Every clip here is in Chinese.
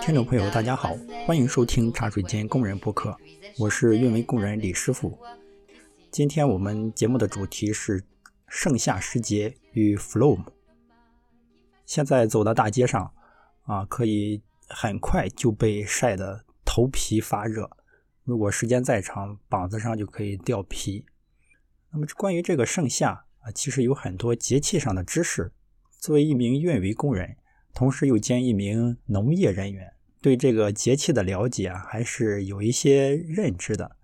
听众朋友，大家好，欢迎收听茶水间工人播客，我是运维工人李师傅。今天我们节目的主题是盛夏时节与 Flom。现在走到大街上啊，可以很快就被晒得头皮发热，如果时间再长，膀子上就可以掉皮。那么关于这个盛夏啊，其实有很多节气上的知识。作为一名运维工人，同时又兼一名农业人员，对这个节气的了解啊，还是有一些认知的。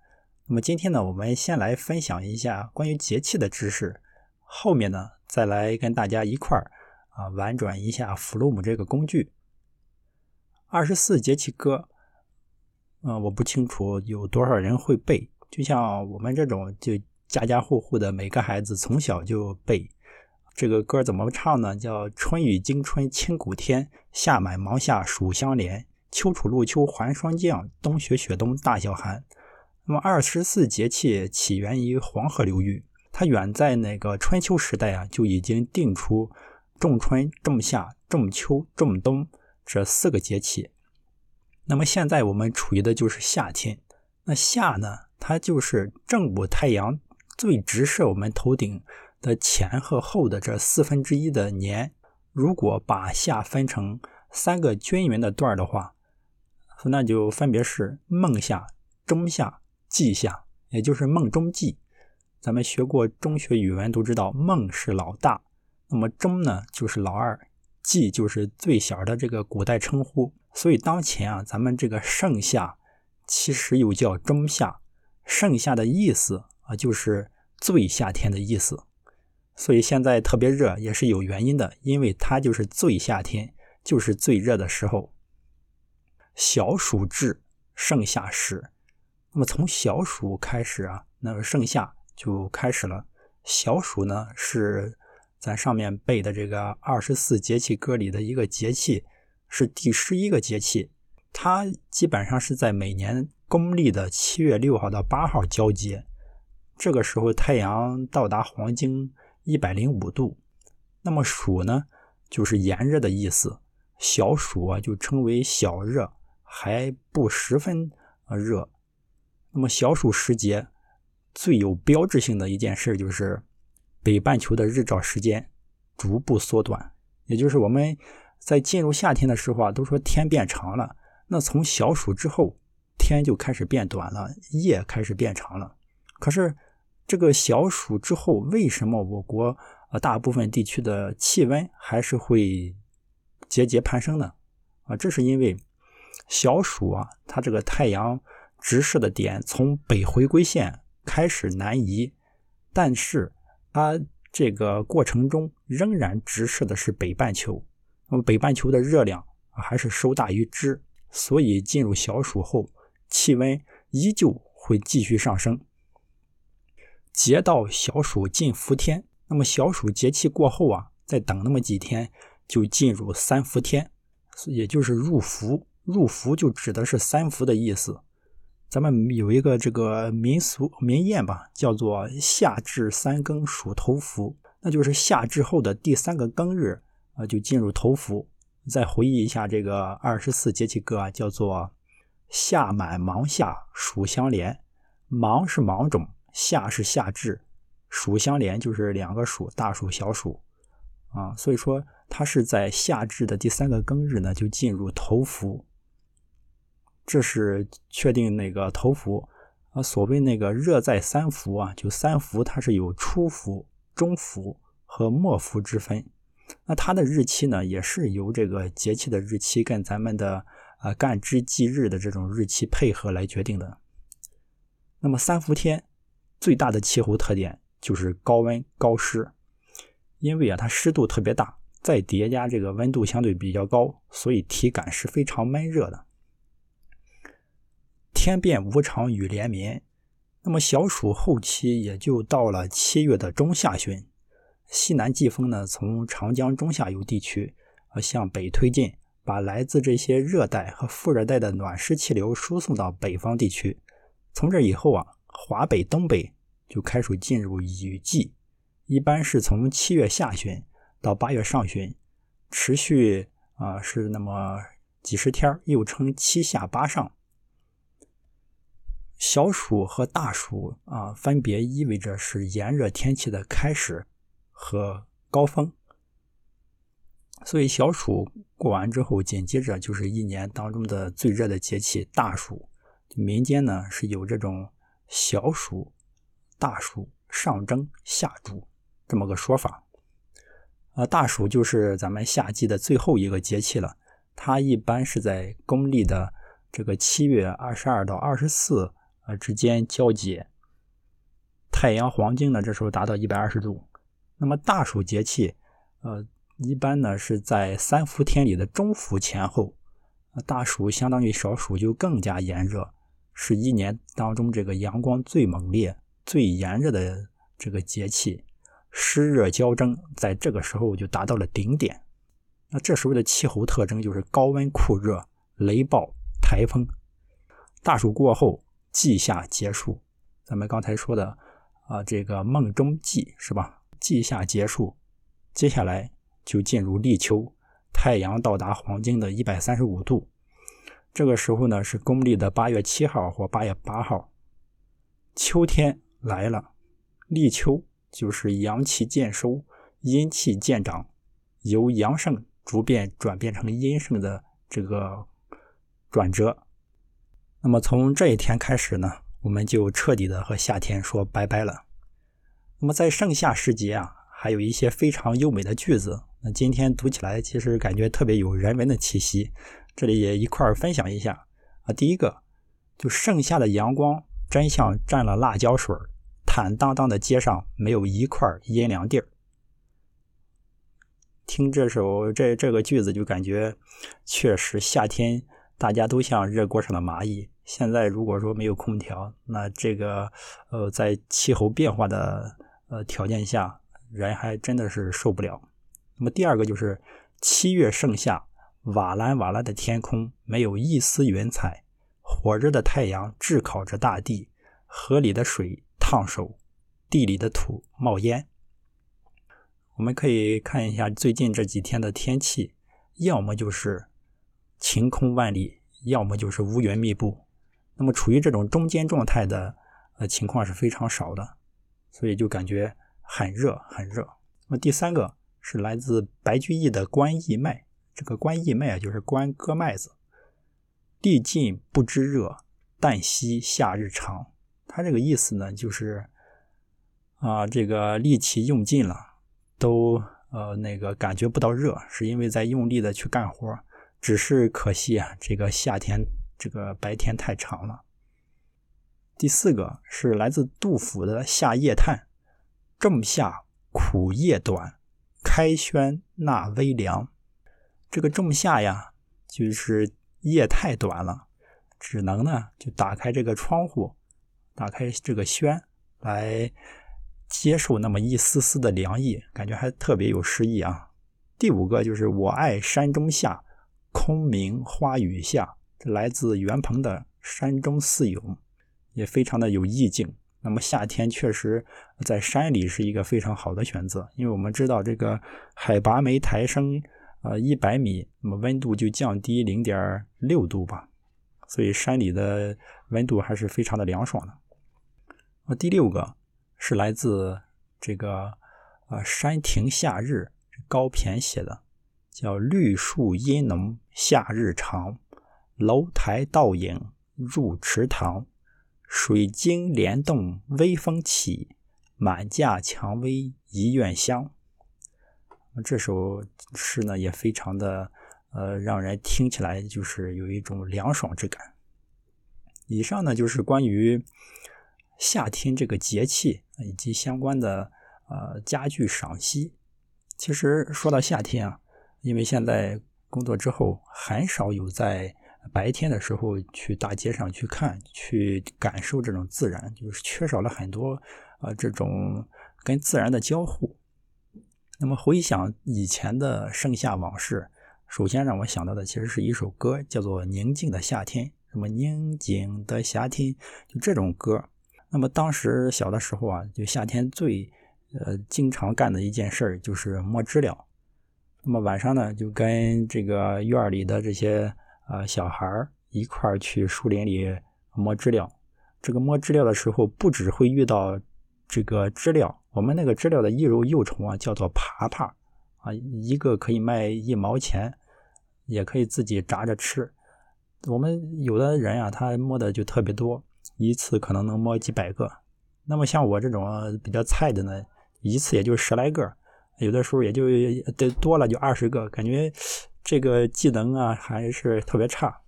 那么今天呢，我们先来分享一下关于节气的知识，后面呢，再来跟大家一块儿啊玩转一下弗洛姆这个工具。二十四节气歌，嗯，我不清楚有多少人会背，就像我们这种，就家家户户的每个孩子从小就背。这个歌怎么唱呢？叫“春雨惊春清谷天，夏满芒夏暑相连，秋处露秋寒霜降，冬雪雪冬大小寒。”那么二十四节气起源于黄河流域，它远在那个春秋时代啊就已经定出仲春、仲夏、仲秋、仲冬这四个节气。那么现在我们处于的就是夏天，那夏呢，它就是正午太阳最直射我们头顶。的前和后的这四分之一的年，如果把夏分成三个均匀的段的话，那就分别是孟夏、中夏、季夏，也就是孟中季。咱们学过中学语文都知道，孟是老大，那么中呢就是老二，季就是最小的这个古代称呼。所以当前啊，咱们这个盛夏其实又叫中夏，盛夏的意思啊就是最夏天的意思。所以现在特别热也是有原因的，因为它就是最夏天，就是最热的时候。小暑至，盛夏时。那么从小暑开始啊，那个盛夏就开始了。小暑呢是咱上面背的这个二十四节气歌里的一个节气，是第十一个节气。它基本上是在每年公历的七月六号到八号交接，这个时候太阳到达黄经。一百零五度，那么暑呢，就是炎热的意思。小暑啊，就称为小热，还不十分热。那么小暑时节最有标志性的一件事，就是北半球的日照时间逐步缩短。也就是我们在进入夏天的时候啊，都说天变长了。那从小暑之后，天就开始变短了，夜开始变长了。可是。这个小暑之后，为什么我国呃大部分地区的气温还是会节节攀升呢？啊，这是因为小暑啊，它这个太阳直射的点从北回归线开始南移，但是它这个过程中仍然直射的是北半球，那么北半球的热量还是收大于支，所以进入小暑后，气温依旧会继续上升。节到小暑进伏天，那么小暑节气过后啊，再等那么几天就进入三伏天，也就是入伏。入伏就指的是三伏的意思。咱们有一个这个民俗民谚吧，叫做夏至三更属头伏，那就是夏至后的第三个庚日啊，就进入头伏。再回忆一下这个二十四节气歌啊，叫做夏满芒夏暑相连，芒是芒种。夏是夏至，暑相连就是两个暑，大暑小暑啊，所以说它是在夏至的第三个庚日呢，就进入头伏。这是确定那个头伏啊，所谓那个热在三伏啊，就三伏它是有初伏、中伏和末伏之分。那它的日期呢，也是由这个节气的日期跟咱们的啊干支纪日的这种日期配合来决定的。那么三伏天。最大的气候特点就是高温高湿，因为啊它湿度特别大，再叠加这个温度相对比较高，所以体感是非常闷热的。天变无常雨连绵，那么小暑后期也就到了七月的中下旬，西南季风呢从长江中下游地区啊向北推进，把来自这些热带和副热带的暖湿气流输送到北方地区。从这以后啊。华北、东北就开始进入雨季，一般是从七月下旬到八月上旬。持续啊是那么几十天，又称七下八上。小暑和大暑啊，分别意味着是炎热天气的开始和高峰。所以小暑过完之后，紧接着就是一年当中的最热的节气大暑。民间呢是有这种小暑、大暑、上蒸、下煮这么个说法。啊，大暑就是咱们夏季的最后一个节气了，它一般是在公历的这个七月二十二到二十四。呃，之间交接，太阳黄经呢，这时候达到一百二十度。那么大暑节气，呃，一般呢是在三伏天里的中伏前后。大暑相当于小暑，就更加炎热，是一年当中这个阳光最猛烈、最炎热的这个节气，湿热交蒸，在这个时候就达到了顶点。那这时候的气候特征就是高温酷热、雷暴、台风。大暑过后。季夏结束，咱们刚才说的啊，这个梦中季是吧？季夏结束，接下来就进入立秋，太阳到达黄经的一百三十五度，这个时候呢是公历的八月七号或八月八号，秋天来了。立秋就是阳气渐收，阴气渐长，由阳盛逐渐转变成阴盛的这个转折。那么从这一天开始呢，我们就彻底的和夏天说拜拜了。那么在盛夏时节啊，还有一些非常优美的句子，那今天读起来其实感觉特别有人文的气息，这里也一块儿分享一下啊。第一个，就盛夏的阳光真像蘸了辣椒水，坦荡荡的街上没有一块阴凉地儿。听这首这这个句子就感觉确实夏天。大家都像热锅上的蚂蚁。现在如果说没有空调，那这个呃，在气候变化的呃条件下，人还真的是受不了。那么第二个就是七月盛夏，瓦蓝瓦蓝的天空没有一丝云彩，火热的太阳炙烤着大地，河里的水烫手，地里的土冒烟。我们可以看一下最近这几天的天气，要么就是。晴空万里，要么就是乌云密布，那么处于这种中间状态的呃情况是非常少的，所以就感觉很热很热。那么第三个是来自白居易的《关驿卖》，这个关驿卖啊就是关割麦子，历尽不知热，但惜夏日长。他这个意思呢就是啊这个力气用尽了，都呃那个感觉不到热，是因为在用力的去干活。只是可惜啊，这个夏天这个白天太长了。第四个是来自杜甫的《夏夜叹》：“仲夏苦夜短，开轩纳微凉。”这个仲夏呀，就是夜太短了，只能呢就打开这个窗户，打开这个轩来接受那么一丝丝的凉意，感觉还特别有诗意啊。第五个就是我爱山中夏。空明花雨下，这来自袁鹏的《山中四咏》，也非常的有意境。那么夏天确实在山里是一个非常好的选择，因为我们知道这个海拔没抬升呃一百米，那么温度就降低零点六度吧，所以山里的温度还是非常的凉爽的。那第六个是来自这个呃山亭夏日高骈写的。叫绿树阴浓夏日长，楼台倒影入池塘，水晶帘动微风起，满架蔷薇一院香。这首诗呢也非常的呃，让人听起来就是有一种凉爽之感。以上呢就是关于夏天这个节气以及相关的呃家具赏析。其实说到夏天啊。因为现在工作之后，很少有在白天的时候去大街上去看、去感受这种自然，就是缺少了很多啊这种跟自然的交互。那么回想以前的盛夏往事，首先让我想到的其实是一首歌，叫做《宁静的夏天》。什么宁静的夏天，就这种歌。那么当时小的时候啊，就夏天最呃经常干的一件事儿就是摸知了。那么晚上呢，就跟这个院里的这些呃小孩儿一块儿去树林里摸知了。这个摸知了的时候，不只会遇到这个知了，我们那个知了的一肉幼虫啊，叫做爬爬啊，一个可以卖一毛钱，也可以自己炸着吃。我们有的人啊，他摸的就特别多，一次可能能摸几百个。那么像我这种比较菜的呢，一次也就十来个，有的时候也就得多了就二十个，感觉这个技能啊还是特别差。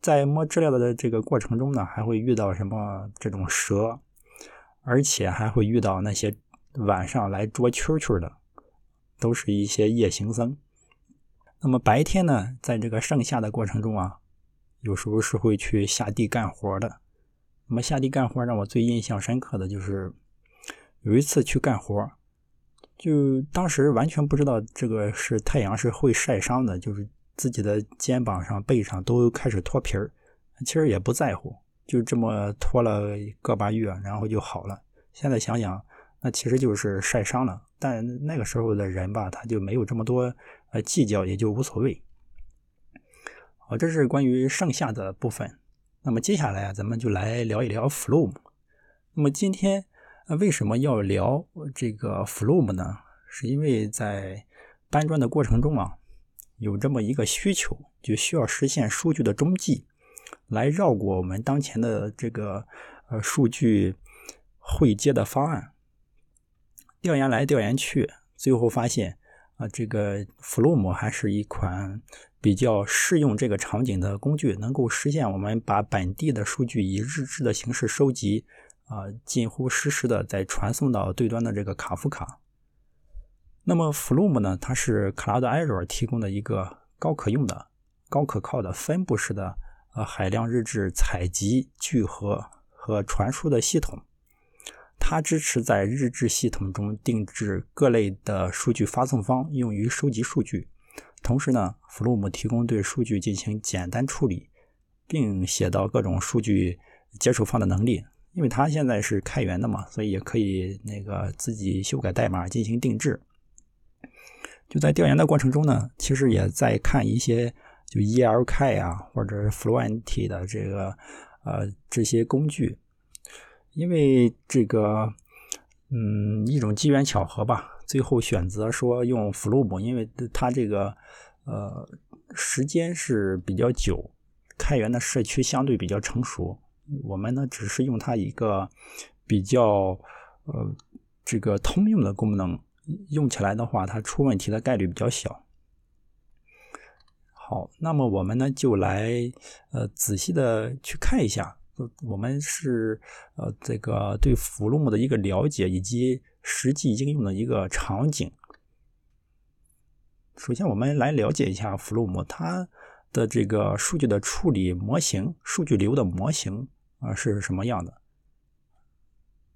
在摸知了的这个过程中呢，还会遇到什么这种蛇，而且还会遇到那些晚上来捉蛐蛐的，都是一些夜行僧。那么白天呢，在这个盛夏的过程中啊，有时候是会去下地干活的。那么下地干活让我最印象深刻的就是有一次去干活，就当时完全不知道这个是太阳是会晒伤的，就是自己的肩膀上、背上都开始脱皮儿，其实也不在乎，就这么拖了个把月，然后就好了。现在想想，那其实就是晒伤了，但那个时候的人吧，他就没有这么多呃计较，也就无所谓。好，这是关于剩下的部分。那么接下来啊，咱们就来聊一聊 Flume。那么今天为什么要聊这个 Flume 呢？是因为在搬砖的过程中啊，有这么一个需求，就需要实现数据的中继，来绕过我们当前的这个呃数据汇接的方案。调研来调研去，最后发现啊，这个 Flume 还是一款。比较适用这个场景的工具，能够实现我们把本地的数据以日志的形式收集，啊，近乎实时的再传送到对端的这个卡夫卡。那么 Flume 呢，它是 Cloud Azure 提供的一个高可用的、高可靠的分布式的呃海量日志采集、聚合和传输的系统。它支持在日志系统中定制各类的数据发送方，用于收集数据。同时呢，Flume 提供对数据进行简单处理，并写到各种数据接收方的能力。因为它现在是开源的嘛，所以也可以那个自己修改代码进行定制。就在调研的过程中呢，其实也在看一些就 ELK 啊或者是 Fluent 的这个呃这些工具，因为这个嗯一种机缘巧合吧。最后选择说用 Flume，因为它这个呃时间是比较久，开源的社区相对比较成熟。我们呢只是用它一个比较呃这个通用的功能，用起来的话，它出问题的概率比较小。好，那么我们呢就来呃仔细的去看一下，我们是呃这个对 Flume 的一个了解以及。实际应用的一个场景。首先，我们来了解一下 Flume 它的这个数据的处理模型、数据流的模型啊是什么样的。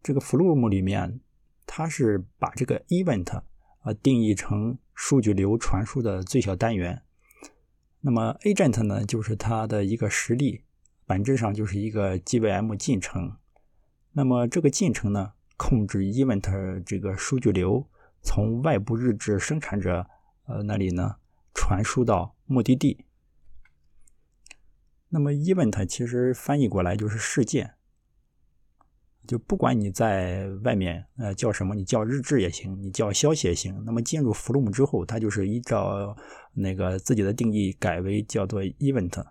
这个 Flum 里面，它是把这个 event 啊定义成数据流传输的最小单元。那么 agent 呢，就是它的一个实例，本质上就是一个 JVM 进程。那么这个进程呢？控制 event 这个数据流从外部日志生产者呃那里呢传输到目的地。那么 event 其实翻译过来就是事件，就不管你在外面呃叫什么，你叫日志也行，你叫消息也行。那么进入 Flume 之后，它就是依照那个自己的定义改为叫做 event。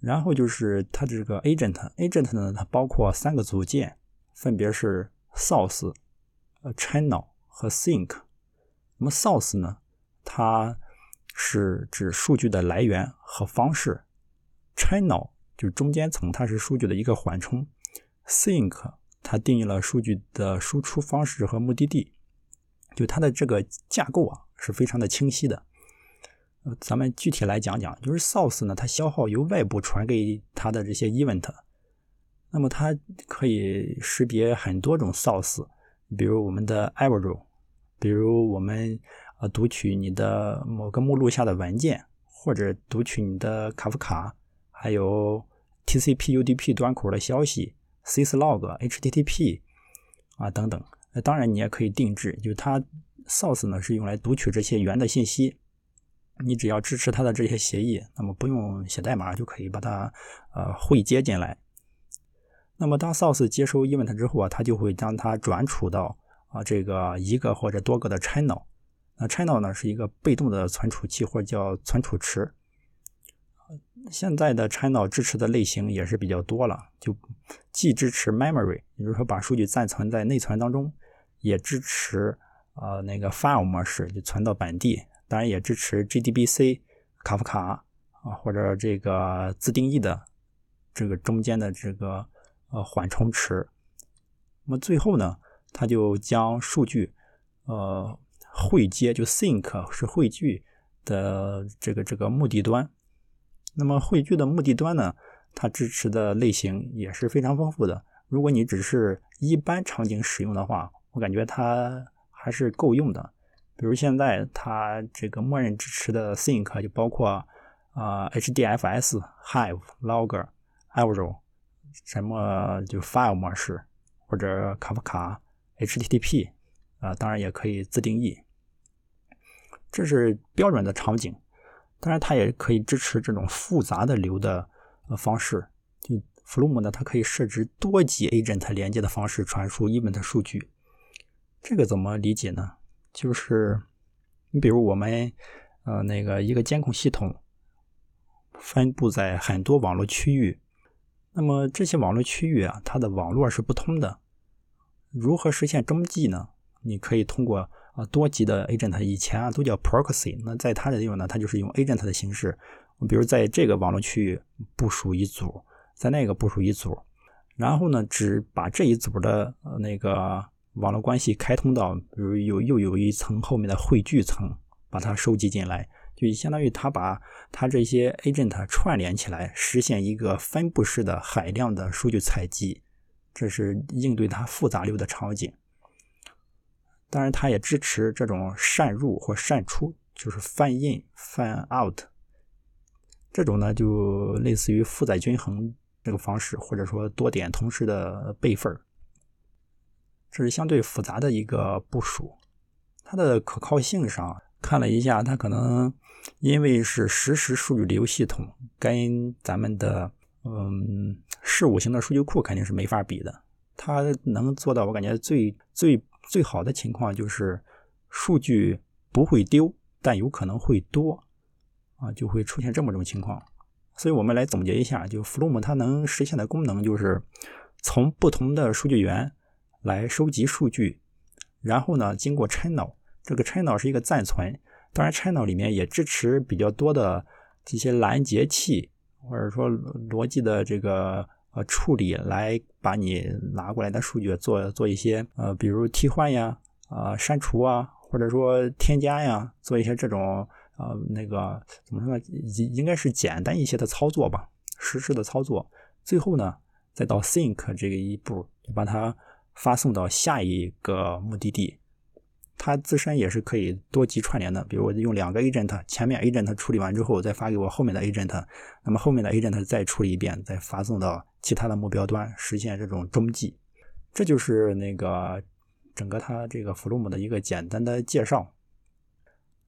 然后就是它这个 agent，agent 呢它包括三个组件。分别是 source、呃 channel 和 sink。那么 source 呢，它是指数据的来源和方式；channel 就是中间层，它是数据的一个缓冲；sink 它定义了数据的输出方式和目的地。就它的这个架构啊，是非常的清晰的。呃，咱们具体来讲讲，就是 source 呢，它消耗由外部传给它的这些 event。那么它可以识别很多种 source，比如我们的 Avro，比如我们呃读取你的某个目录下的文件，或者读取你的卡夫卡，还有 TCP/UDP 端口的消息，Syslog、HTTP 啊等等。当然你也可以定制，就它 source 呢是用来读取这些源的信息，你只要支持它的这些协议，那么不用写代码就可以把它呃汇接进来。那么当 source 接收 event 之后啊，它就会将它转储到啊这个一个或者多个的 channel。那 channel 呢是一个被动的存储器或者叫存储池。现在的 channel 支持的类型也是比较多了，就既支持 memory，也就是说把数据暂存在内存当中，也支持呃那个 file 模式，就存到本地，当然也支持 JDBC、卡夫卡啊或者这个自定义的这个中间的这个呃缓冲池。那么最后呢，它就将数据呃汇接，就 sync 是汇聚的这个这个目的端。那么汇聚的目的端呢，它支持的类型也是非常丰富的。如果你只是一般场景使用的话，我感觉它还是够用的。比如现在它这个默认支持的 Sync 就包括啊 HDFS、Hive、Logger、Avro，什么就 File 模式或者卡夫卡 HTTP 啊，当然也可以自定义。这是标准的场景。当然，它也可以支持这种复杂的流的呃方式。就 Flume 呢，它可以设置多级 agent 连接的方式传输 event 数据。这个怎么理解呢？就是你比如我们呃那个一个监控系统分布在很多网络区域，那么这些网络区域啊，它的网络是不通的。如何实现中继呢？你可以通过啊，多级的 agent 以前啊都叫 proxy，那在它的地方呢，它就是用 agent 的形式，比如在这个网络区域部署一组，在那个部署一组，然后呢，只把这一组的那个网络关系开通到，比如有又有一层后面的汇聚层，把它收集进来，就相当于它把它这些 agent 串联起来，实现一个分布式的海量的数据采集，这是应对它复杂流的场景。当然，它也支持这种扇入或扇出，就是 fan in、fan out 这种呢，就类似于负载均衡这个方式，或者说多点同时的备份这是相对复杂的一个部署。它的可靠性上看了一下，它可能因为是实时数据流系统，跟咱们的嗯事务型的数据库肯定是没法比的。它能做到，我感觉最最。最好的情况就是数据不会丢，但有可能会多啊，就会出现这么种情况。所以我们来总结一下，就 Flume 它能实现的功能就是从不同的数据源来收集数据，然后呢，经过 channel，这个 channel 是一个暂存，当然 channel 里面也支持比较多的这些拦截器，或者说逻辑的这个。呃，处理来把你拿过来的数据做做一些呃，比如替换呀、啊删除啊，或者说添加呀，做一些这种呃那个怎么说呢？应应该是简单一些的操作吧，实时的操作。最后呢，再到 sync 这个一步，把它发送到下一个目的地。它自身也是可以多级串联的，比如我用两个 agent，前面 agent 处理完之后，再发给我后面的 agent，那么后面的 agent 再处理一遍，再发送到其他的目标端，实现这种中继。这就是那个整个它这个 Flume 的一个简单的介绍。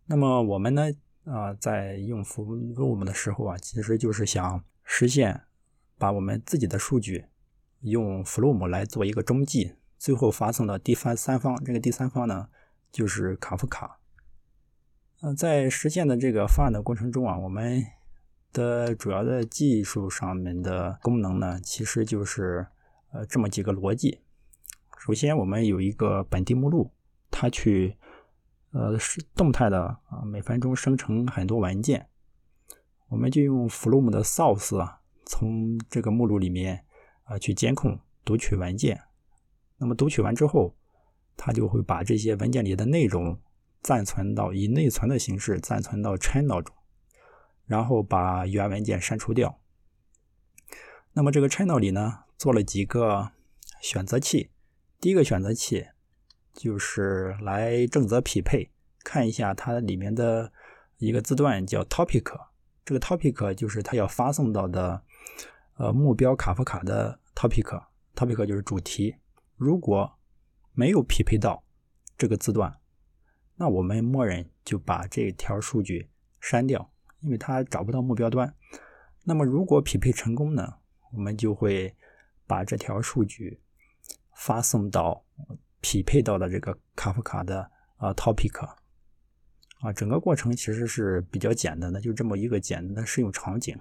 那么我们呢，啊，在用 Flume 的时候啊，其实就是想实现把我们自己的数据用 Flume 来做一个中继，最后发送到第三三方。这个第三方呢？就是卡夫卡，呃，在实现的这个方案的过程中啊，我们的主要的技术上面的功能呢，其实就是呃这么几个逻辑。首先，我们有一个本地目录，它去呃是动态的啊，每分钟生成很多文件，我们就用 Flume 的 source 啊，从这个目录里面啊去监控读取文件。那么读取完之后，它就会把这些文件里的内容暂存到以内存的形式暂存到 channel 中，然后把原文件删除掉。那么这个 channel 里呢，做了几个选择器。第一个选择器就是来正则匹配，看一下它里面的一个字段叫 topic，这个 topic 就是它要发送到的呃目标卡夫卡的 topic，topic 就是主题。如果没有匹配到这个字段，那我们默认就把这条数据删掉，因为它找不到目标端。那么如果匹配成功呢，我们就会把这条数据发送到匹配到的这个卡夫卡的啊 topic 啊，整个过程其实是比较简单的，就这么一个简单的适用场景。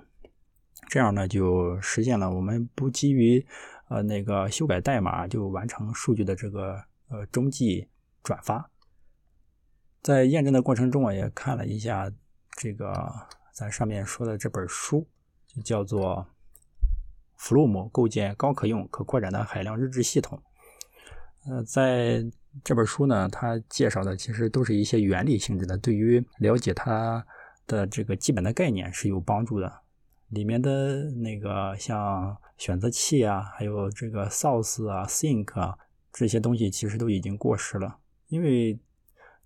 这样呢，就实现了我们不基于呃那个修改代码就完成数据的这个呃中继转发。在验证的过程中，我也看了一下这个咱上面说的这本书，就叫做《Flume 构建高可用可扩展的海量日志系统》。呃，在这本书呢，它介绍的其实都是一些原理性质的，对于了解它的这个基本的概念是有帮助的。里面的那个像选择器啊，还有这个 source 啊、sync 啊这些东西，其实都已经过时了，因为。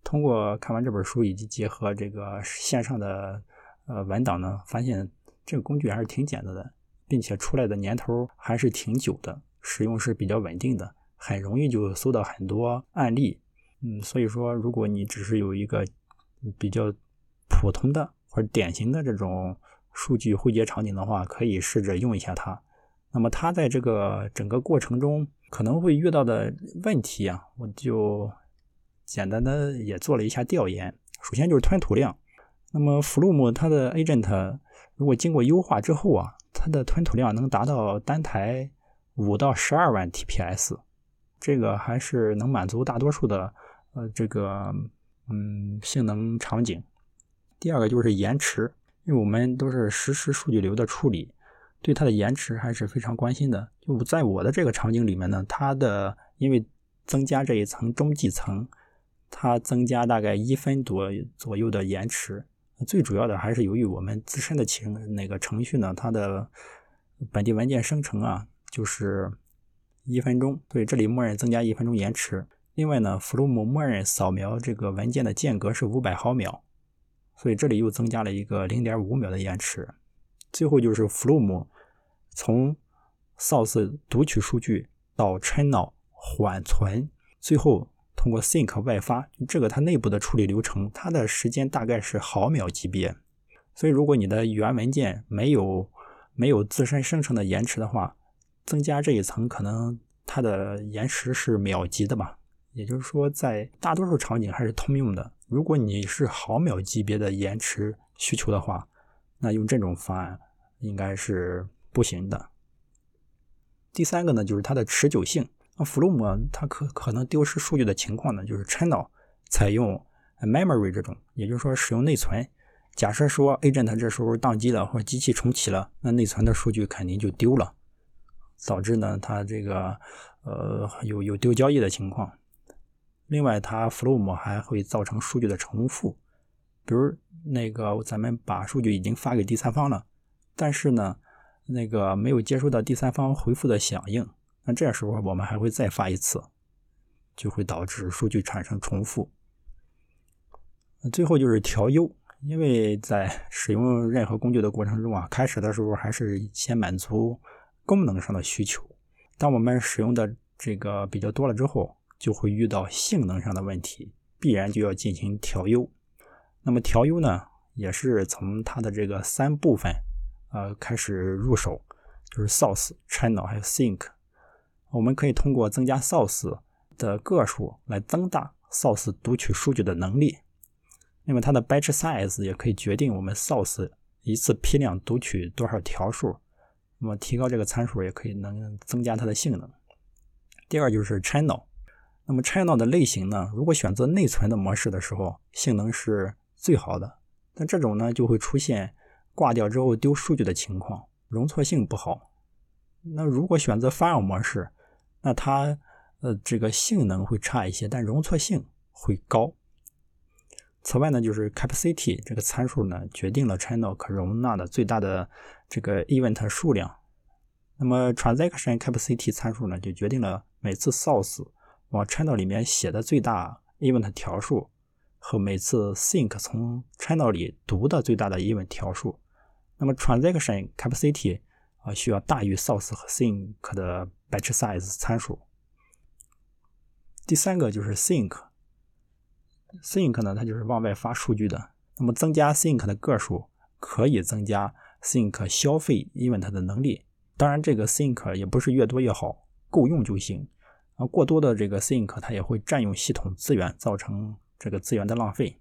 通过看完这本书以及结合这个线上的呃文档呢，发现这个工具还是挺简单的，并且出来的年头还是挺久的，使用是比较稳定的，很容易就搜到很多案例。嗯，所以说如果你只是有一个比较普通的或者典型的这种数据汇结场景的话，可以试着用一下它。那么它在这个整个过程中可能会遇到的问题啊，我就。简单的也做了一下调研，首先就是吞吐量。那么 Flume 它的 Agent 如果经过优化之后啊，它的吞吐量能达到单台五到十二万 TPS，这个还是能满足大多数的呃这个嗯性能场景。第二个就是延迟，因为我们都是实时数据流的处理，对它的延迟还是非常关心的。就在我的这个场景里面呢，它的因为增加这一层中继层。它增加大概一分多左右的延迟，最主要的还是由于我们自身的程那个程序呢，它的本地文件生成啊，就是一分钟，所以这里默认增加一分钟延迟。另外呢，Flum 默认扫描这个文件的间隔是五百毫秒，所以这里又增加了一个零点五秒的延迟。最后就是 Flume 从 source 读取数据到 channel 缓存，最后。通过 sync 外发，这个它内部的处理流程，它的时间大概是毫秒级别。所以，如果你的原文件没有没有自身生成的延迟的话，增加这一层，可能它的延迟是秒级的吧。也就是说，在大多数场景还是通用的。如果你是毫秒级别的延迟需求的话，那用这种方案应该是不行的。第三个呢，就是它的持久性。那 Flume 它可可能丢失数据的情况呢，就是 channel 采用 memory 这种，也就是说使用内存。假设说 agent 这时候宕机了或者机器重启了，那内存的数据肯定就丢了，导致呢它这个呃有有丢交易的情况。另外，它 Flume 还会造成数据的重复，比如那个咱们把数据已经发给第三方了，但是呢那个没有接收到第三方回复的响应。那这时候我们还会再发一次，就会导致数据产生重复。最后就是调优，因为在使用任何工具的过程中啊，开始的时候还是先满足功能上的需求。当我们使用的这个比较多了之后，就会遇到性能上的问题，必然就要进行调优。那么调优呢，也是从它的这个三部分呃开始入手，就是 source、channel 还有 sync。我们可以通过增加 source 的个数来增大 source 读取数据的能力。那么它的 batch size 也可以决定我们 source 一次批量读取多少条数。那么提高这个参数也可以能增加它的性能。第二就是 channel。那么 channel 的类型呢，如果选择内存的模式的时候，性能是最好的。但这种呢就会出现挂掉之后丢数据的情况，容错性不好。那如果选择 file 模式，那它呃这个性能会差一些，但容错性会高。此外呢，就是 capacity 这个参数呢，决定了 channel 可容纳的最大的这个 event 数量。那么 transaction capacity 参数呢，就决定了每次 source 往 channel 里面写的最大 event 条数和每次 sync 从 channel 里读的最大的 event 条数。那么 transaction capacity 啊需要大于 source 和 sync 的。batch size 参数。第三个就是 sync，sync 呢，它就是往外发数据的。那么增加 sync 的个数，可以增加 sync 消费 event 的能力。当然，这个 sync 也不是越多越好，够用就行。啊，过多的这个 sync 它也会占用系统资源，造成这个资源的浪费。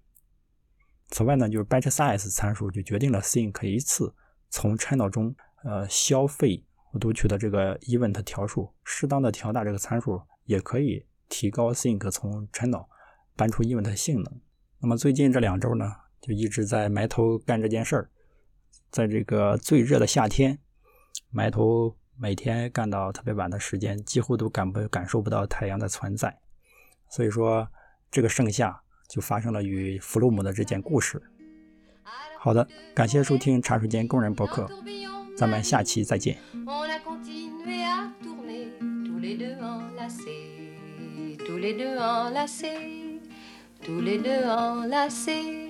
此外呢，就是 batch size 参数就决定了 sync 一次从 channel 中呃消费读取的这个 event 条数，适当的调大这个参数，也可以提高 sync 从 channel 搬出 event 的性能。那么最近这两周呢，就一直在埋头干这件事儿，在这个最热的夏天，埋头每天干到特别晚的时间，几乎都感不感受不到太阳的存在。所以说，这个盛夏。就发生了与弗洛姆的这件故事。好的，感谢收听茶水间工人博客，咱们下期再见。tous les deux enlacés, tous les deux enlacés.